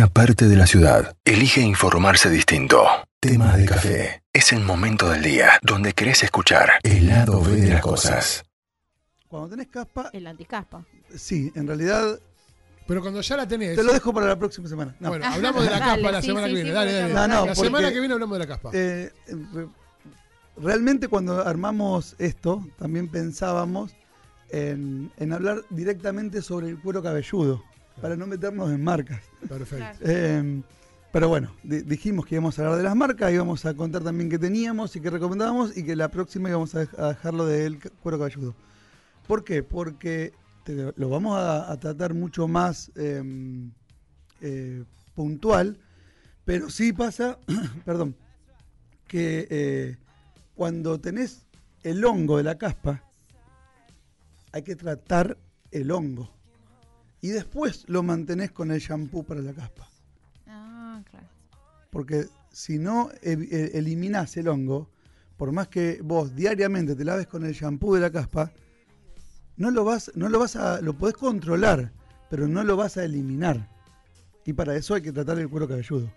una parte de la ciudad elige informarse distinto. Tema de café. Es el momento del día donde querés escuchar el lado B de las cosas. Cuando tenés caspa, El anticaspa. sí, en realidad Pero cuando ya la tenés. te lo dejo para la próxima semana. No. Bueno, hablamos de la Dale, caspa la sí, semana sí, que sí, viene. Dale, porque dale. No, no, la porque- semana que viene hablamos de la caspa. Eh, eh, realmente cuando armamos esto, también pensábamos en, en hablar directamente sobre el cuero cabelludo, para no meternos en marcas. Perfecto. Eh, pero bueno, di- dijimos que íbamos a hablar de las marcas, íbamos a contar también qué teníamos y qué recomendábamos y que la próxima íbamos a, dej- a dejarlo del cuero cabelludo. ¿Por qué? Porque te- lo vamos a, a tratar mucho más eh, eh, puntual, pero sí pasa, perdón, que eh, cuando tenés el hongo de la caspa, hay que tratar el hongo. Y después lo mantenés con el shampoo para la caspa. Ah, claro. Porque si no eh, eliminás el hongo, por más que vos diariamente te laves con el shampoo de la caspa, no lo vas, no lo vas a, lo podés controlar, pero no lo vas a eliminar. Y para eso hay que tratar el cuero cabelludo.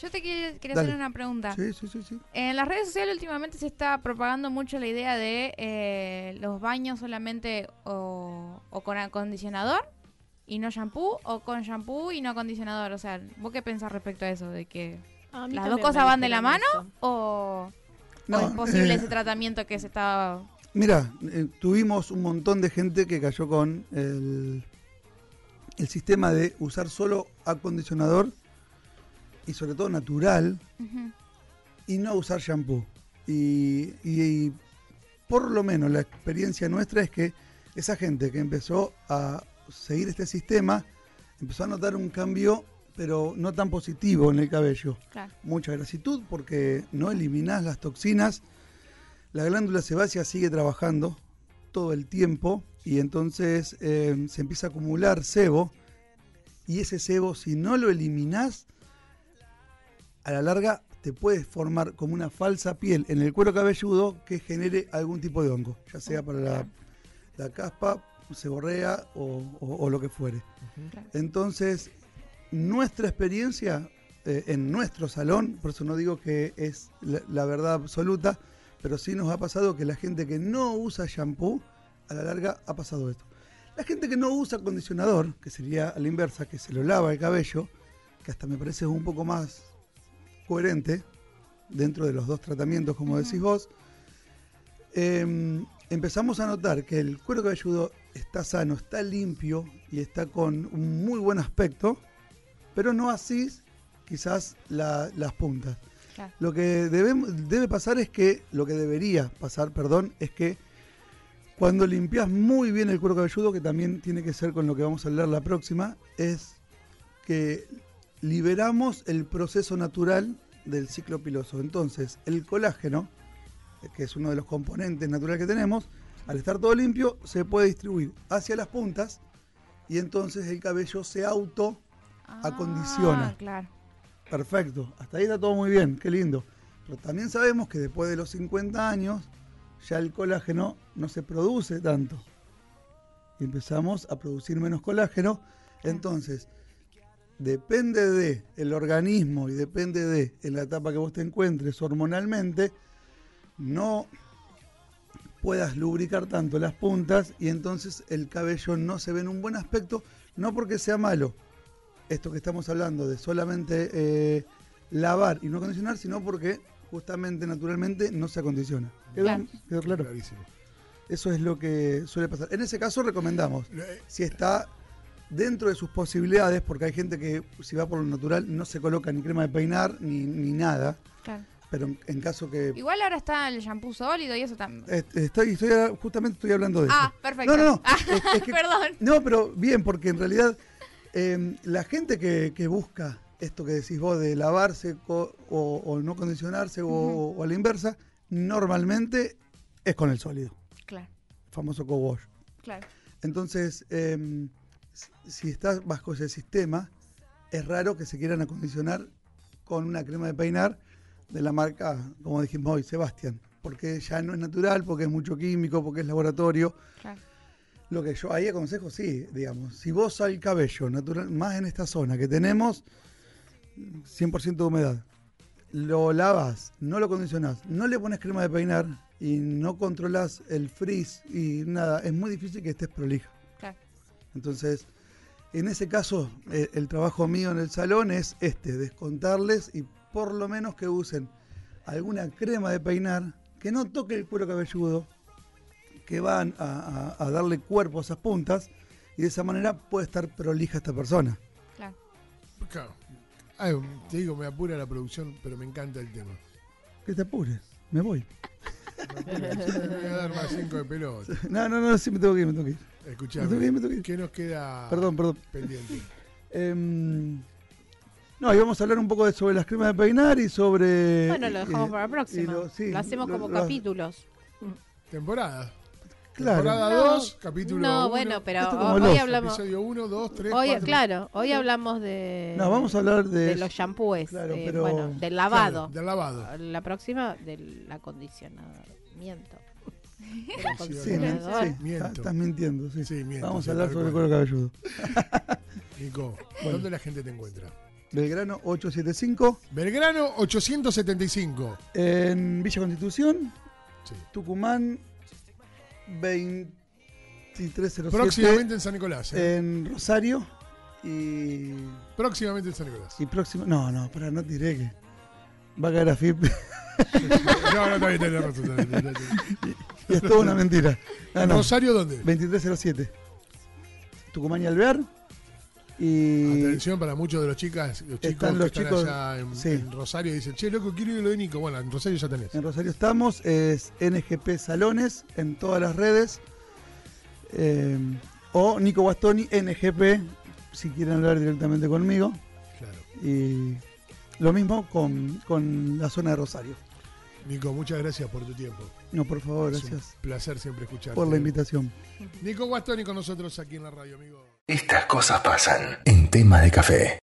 Yo te quería, hacer una pregunta. Sí, sí, sí, sí. En las redes sociales últimamente se está propagando mucho la idea de eh, los baños solamente o, o con acondicionador y no shampoo, o con shampoo y no acondicionador. O sea, ¿vos qué pensás respecto a eso? ¿De que A las dos cosas van de la mano eso. o, No, o es posible eh, ese tratamiento que se está... Mira, eh, tuvimos un montón de gente que cayó con el, el sistema de usar solo acondicionador y sobre todo natural y no usar shampoo. Y, y- y por lo menos la experiencia nuestra es que esa gente que empezó a seguir este sistema empezó a notar un cambio, pero no tan positivo en el cabello. Claro. Mucha grasitud porque no eliminás las toxinas. La glándula sebácea sigue trabajando todo el tiempo y entonces eh, se empieza a acumular sebo. Y ese sebo, si no lo eliminás, a la larga te puede formar como una falsa piel en el cuero cabelludo que genere algún tipo de hongo, ya sea para la, la caspa, seborrea o, o- o lo que fuere. Entonces, nuestra experiencia eh, en nuestro salón, por eso no digo que es la, la verdad absoluta, pero sí nos ha pasado que la gente que no usa shampoo, a la larga ha pasado esto. La gente que no usa acondicionador, que sería a la inversa, que se lo lava el cabello, que hasta me parece un poco más coherente dentro de los dos tratamientos, como decís vos, em, empezamos a notar que el cuero cabelludo está sano, está limpio y está con un muy buen aspecto, pero no así quizás la- las puntas. Claro. Lo que debe, debe pasar es que, lo que debería pasar, perdón, es que cuando limpias muy bien el cuero cabelludo, que también tiene que ser con lo que vamos a hablar la próxima, es que liberamos el proceso natural del ciclo piloso. Entonces, el colágeno, que es uno de los componentes naturales que tenemos, al estar todo limpio, se puede distribuir hacia las puntas y entonces el cabello se auto Acondiciona. Ah, claro. Perfecto, hasta ahí está todo muy bien, qué lindo. Pero también sabemos que después de los 50 años ya el colágeno no se produce tanto. Y empezamos a producir menos colágeno. Entonces, depende de el organismo y depende de en la etapa que vos te encuentres hormonalmente, no puedas lubricar tanto las puntas y entonces el cabello no se ve en un buen aspecto, no porque sea malo, esto que estamos hablando de solamente eh, lavar y no acondicionar, sino porque justamente naturalmente no se acondiciona. ¿Quedó, Claro. quedó claro? Clarísimo. Eso es lo que suele pasar. En ese caso recomendamos, Eh, si está dentro de sus posibilidades, porque hay gente que si va por lo natural no se coloca ni crema de peinar ni, ni nada, claro. pero en, en caso que... Igual ahora está el shampoo sólido y eso también. Estoy, estoy, justamente estoy hablando de Ah, eso. perfecto. No, no, no. Ah, Es- es que- Perdón. No, pero bien, porque en realidad eh, la gente que, que busca esto que decís vos de lavarse o, o no condicionarse o, o a la inversa, normalmente es con el sólido, Claro, famoso co-wash. claro. Entonces, eh, si- estás bajo ese sistema, es raro que se quieran acondicionar con una crema de peinar de la marca, como dijimos hoy, Sebastián, porque ya no es natural, porque es mucho químico, porque es laboratorio. claro. Lo que yo ahí aconsejo, sí, digamos, si vos al cabello natural, más en esta zona que tenemos 100% de humedad, lo lavas, no lo condicionás, no le pones crema de peinar y no controlas el frizz y nada, es muy difícil que estés prolija. Entonces, en ese caso, eh, el trabajo mío en el salón es este, descontarles y por lo menos que usen alguna crema de peinar que no toque el cuero cabelludo, que van a, a- a darle cuerpo a esas puntas y de esa manera puede estar prolija esta persona. Claro. Claro. Ay, te digo, me apura la producción, pero me encanta el tema. Que te apures, me voy. Voy a dar más cinco de pelota. No, no, no, sí me tengo que ir, me tengo que ir. Me tengo que ir, Escuchame, me tengo que ir. ¿qué nos queda Perdón, perdón. pendiente? Em, no, y vamos a hablar un poco de, sobre las cremas de peinar y sobre... Bueno, lo dejamos eh, para la próxima. lo- hacemos lo- como lo- capítulos. Temporada. Claro. Temporada No, 2, capítulo No, uno, bueno, pero hoy, hablamos. Episodio 1, 2, 3, Hoy, 4. claro, hoy hablamos de. No, vamos a hablar de... de los shampoos. Claro, eh, pero- bueno, del lavado. del lavado. La próxima del acondicionamiento. Sí, acondicionador. sí, Miento. está- estás mintiendo, sí. Sí, miento, Vamos sí, a hablar sobre el cuero cabelludo. Nico, Bueno. ¿dónde la gente te encuentra? Belgrano 875, Belgrano 875. en Villa Constitución, Sí. Tucumán 2307, Próximamente en San Nicolás. ¿eh? en Rosario y, Próximamente en San Nicolás. y próximo... No, no, para no tiré que va a caer a FIP No, no, está bien, tenés razón. y es toda una mentira. Ah, no, ¿Rosario dónde? 2307. Tucumán y Alvear y... Atención para muchos de los chicas, los chicos Están que los están chicos, allá en, sí. en Rosario dicen, che, loco, quiero ir a lo de Nico. Bueno, en Rosario ya tenés. En Rosario estamos, es NGP Salones en todas las redes. eh, o Nico Bastoni, NGP, si quieren hablar directamente conmigo. Claro. Y lo mismo con, con la zona de Rosario. Nico, muchas gracias por tu tiempo. No, por favor, Es un gracias placer siempre escucharte. por la invitación. Nico Guastoni con nosotros aquí en la radio, amigo. Estas cosas pasan en tema de café.